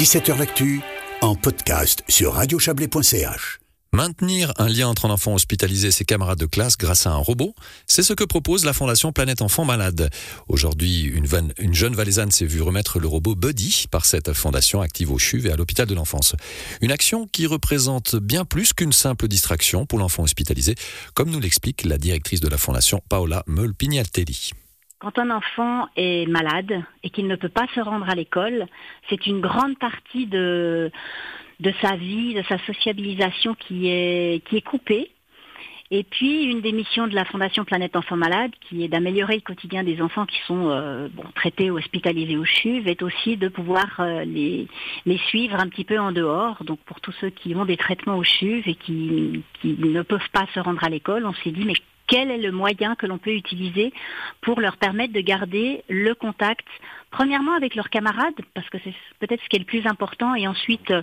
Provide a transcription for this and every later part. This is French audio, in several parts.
17h L'actu en podcast sur radiochablais.ch. Maintenir un lien entre un enfant hospitalisé et ses camarades de classe grâce à un robot, c'est ce que propose la Fondation Planète Enfant Malade. Aujourd'hui, une, une, jeune valaisanne s'est vue remettre le robot Buddy par cette fondation active au CHUV et à l'hôpital de l'enfance. Une action qui représente bien plus qu'une simple distraction pour l'enfant hospitalisé, comme nous l'explique la directrice de la fondation, Paola Meul-Pignatelli. Quand un enfant est malade et qu'il ne peut pas se rendre à l'école, c'est une grande partie de, de sa vie, de sa sociabilisation qui est, qui est coupée. Et puis, une des missions de la Fondation Planète Enfants Malades, qui est d'améliorer le quotidien des enfants qui sont euh, traités ou hospitalisés au CHUV, est aussi de pouvoir euh, les, les suivre un petit peu en dehors. Donc, pour tous ceux qui ont des traitements au CHUV et qui, qui ne peuvent pas se rendre à l'école, on s'est dit, mais quel est le moyen que l'on peut utiliser pour leur permettre de garder le contact, premièrement avec leurs camarades, parce que c'est peut-être ce qui est le plus important, et ensuite euh,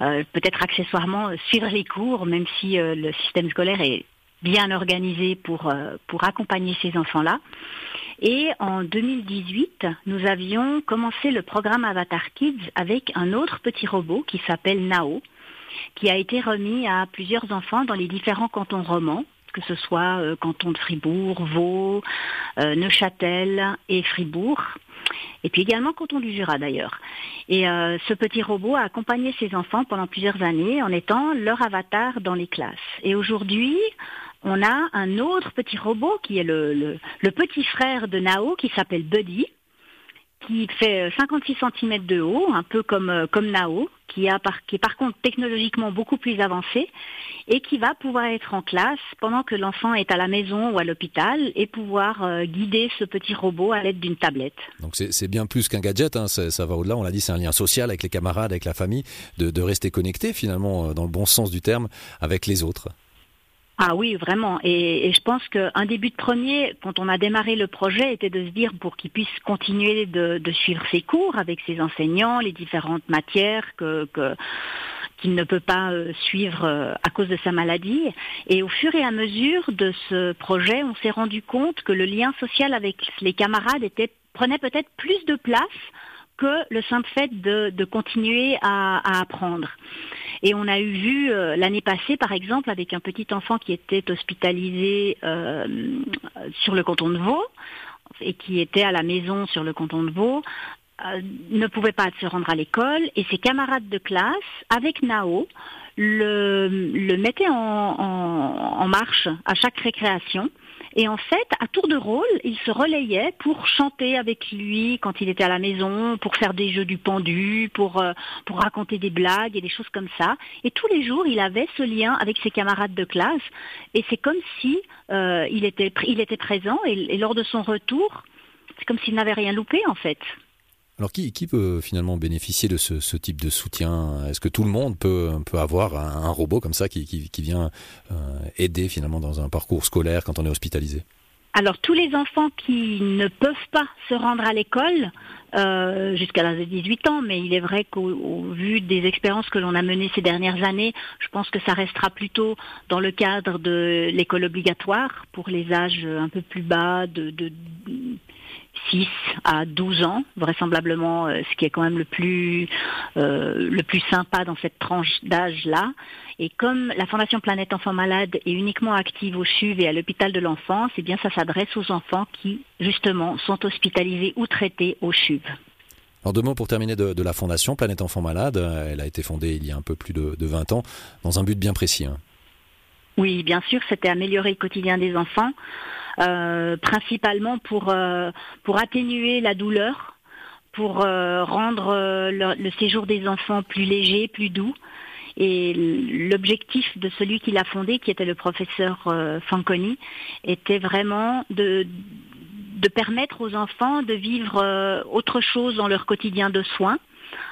euh, peut-être accessoirement suivre les cours, même si euh, le système scolaire est bien organisé pour, pour accompagner ces enfants-là. Et en 2018, nous avions commencé le programme Avatar Kids avec un autre petit robot qui s'appelle Nao, qui a été remis à plusieurs enfants dans les différents cantons romans que ce soit euh, canton de Fribourg, Vaud, euh, Neuchâtel et Fribourg. Et puis également canton du Jura d'ailleurs. Et euh, ce petit robot a accompagné ses enfants pendant plusieurs années en étant leur avatar dans les classes. Et aujourd'hui, on a un autre petit robot qui est le, petit frère de Nao qui s'appelle Buddy qui fait 56 euh, cm de haut, un peu comme, comme Nao, qui, est par contre technologiquement beaucoup plus avancé et qui va pouvoir être en classe pendant que l'enfant est à la maison ou à l'hôpital et pouvoir euh, guider ce petit robot à l'aide d'une tablette. Donc c'est bien plus qu'un gadget, hein, ça, va au-delà, on l'a dit, c'est un lien social avec les camarades, avec la famille, de, de rester connecté finalement, dans le bon sens du terme, avec les autres. Ah oui, vraiment. Et, je pense qu'un début de premier, quand on a démarré le projet, était de se dire pour qu'il puisse continuer de, suivre ses cours avec ses enseignants, les différentes matières que, qu'il ne peut pas euh, suivre euh, à cause de sa maladie. Et au fur et à mesure de ce projet, on s'est rendu compte que le lien social avec les camarades était, prenait peut-être plus de place que le simple fait de, continuer à apprendre. Et on a eu vu euh, l'année passée, par exemple, avec un petit enfant qui était hospitalisé euh, sur le canton de Vaud et qui était à la maison sur le canton de Vaud, euh, ne pouvait pas se rendre à l'école. Et ses camarades de classe, avec Nao, le, le mettaient en, en marche à chaque récréation et en fait, à tour de rôle, il se relayait pour chanter avec lui quand il était à la maison, pour faire des jeux du pendu, pour, euh, raconter des blagues et des choses comme ça. Et tous les jours, il avait ce lien avec ses camarades de classe. Et c'est comme si euh, il, était, il présent et lors de son retour, c'est comme s'il n'avait rien loupé en fait. Alors qui, peut finalement bénéficier de ce, type de soutien? Est-ce que tout le monde peut, peut avoir un, robot comme ça qui, vient euh, aider finalement dans un parcours scolaire quand on est hospitalisé? Alors tous les enfants qui ne peuvent pas se rendre à l'école euh, jusqu'à l'âge de 18 ans, mais il est vrai qu'au vu des expériences que l'on a menées ces dernières années, je pense que ça restera plutôt dans le cadre de l'école obligatoire pour les âges un peu plus bas de, de 6 à 12 ans, vraisemblablement, euh, ce qui est quand même le plus, euh, le plus sympa dans cette tranche d'âge-là. Et comme la Fondation Planète Enfants Malades est uniquement active au CHUV et à l'hôpital de l'enfance, eh bien ça s'adresse aux enfants qui, justement, sont hospitalisés ou traités au CHUV. Alors deux mots pour terminer de, la Fondation Planète Enfants Malades. Elle a été fondée il y a un peu plus de, 20 ans dans un but bien précis. Hein. Oui, bien sûr, c'était améliorer le quotidien des enfants principalement pour, euh, pour atténuer la douleur, pour euh, rendre le, séjour des enfants plus léger, plus doux. Et l'objectif de celui qui l'a fondé, qui était le professeur Fanconi, était vraiment de, de permettre aux enfants de vivre autre chose dans leur quotidien de soins.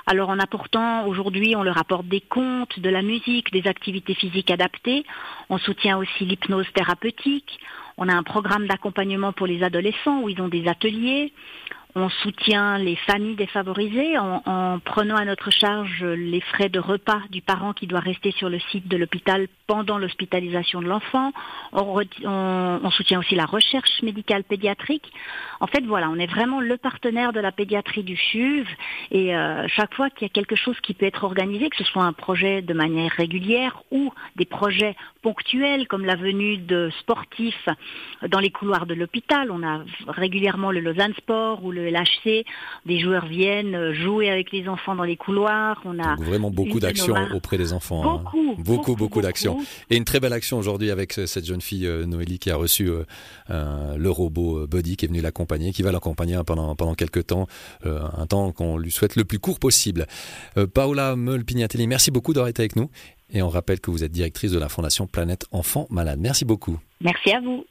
Alors en apportant, aujourd'hui, on leur apporte des contes, de la musique, des activités physiques adaptées. On soutient aussi l'hypnose thérapeutique. On a un programme d'accompagnement pour les adolescents où ils ont des ateliers. On soutient les familles défavorisées en, prenant à notre charge les frais de repas du parent qui doit rester sur le site de l'hôpital pendant l'hospitalisation de l'enfant. On, soutient aussi la recherche médicale pédiatrique. En fait, voilà, on est vraiment le partenaire de la pédiatrie du CHUV et euh, chaque fois qu'il y a quelque chose qui peut être organisé, que ce soit un projet de manière régulière ou des projets ponctuels comme la venue de sportifs dans les couloirs de l'hôpital, on a régulièrement le Lausanne Sport ou LHC, des joueurs viennent jouer avec les enfants dans les couloirs. On a vraiment beaucoup d'actions auprès des enfants. Hein. Beaucoup, beaucoup, beaucoup, d'actions. Et une très belle action aujourd'hui avec euh, cette jeune fille euh, Noélie qui a reçu euh, le robot Buddy qui est venu l'accompagner, qui va l'accompagner pendant pendant quelques temps, un temps qu'on lui souhaite le plus court possible. Paola Meul-Pignatelli, merci beaucoup d'avoir été avec nous. Et on rappelle que vous êtes directrice de la Fondation Planète Enfants Malades. Merci beaucoup. Merci à vous.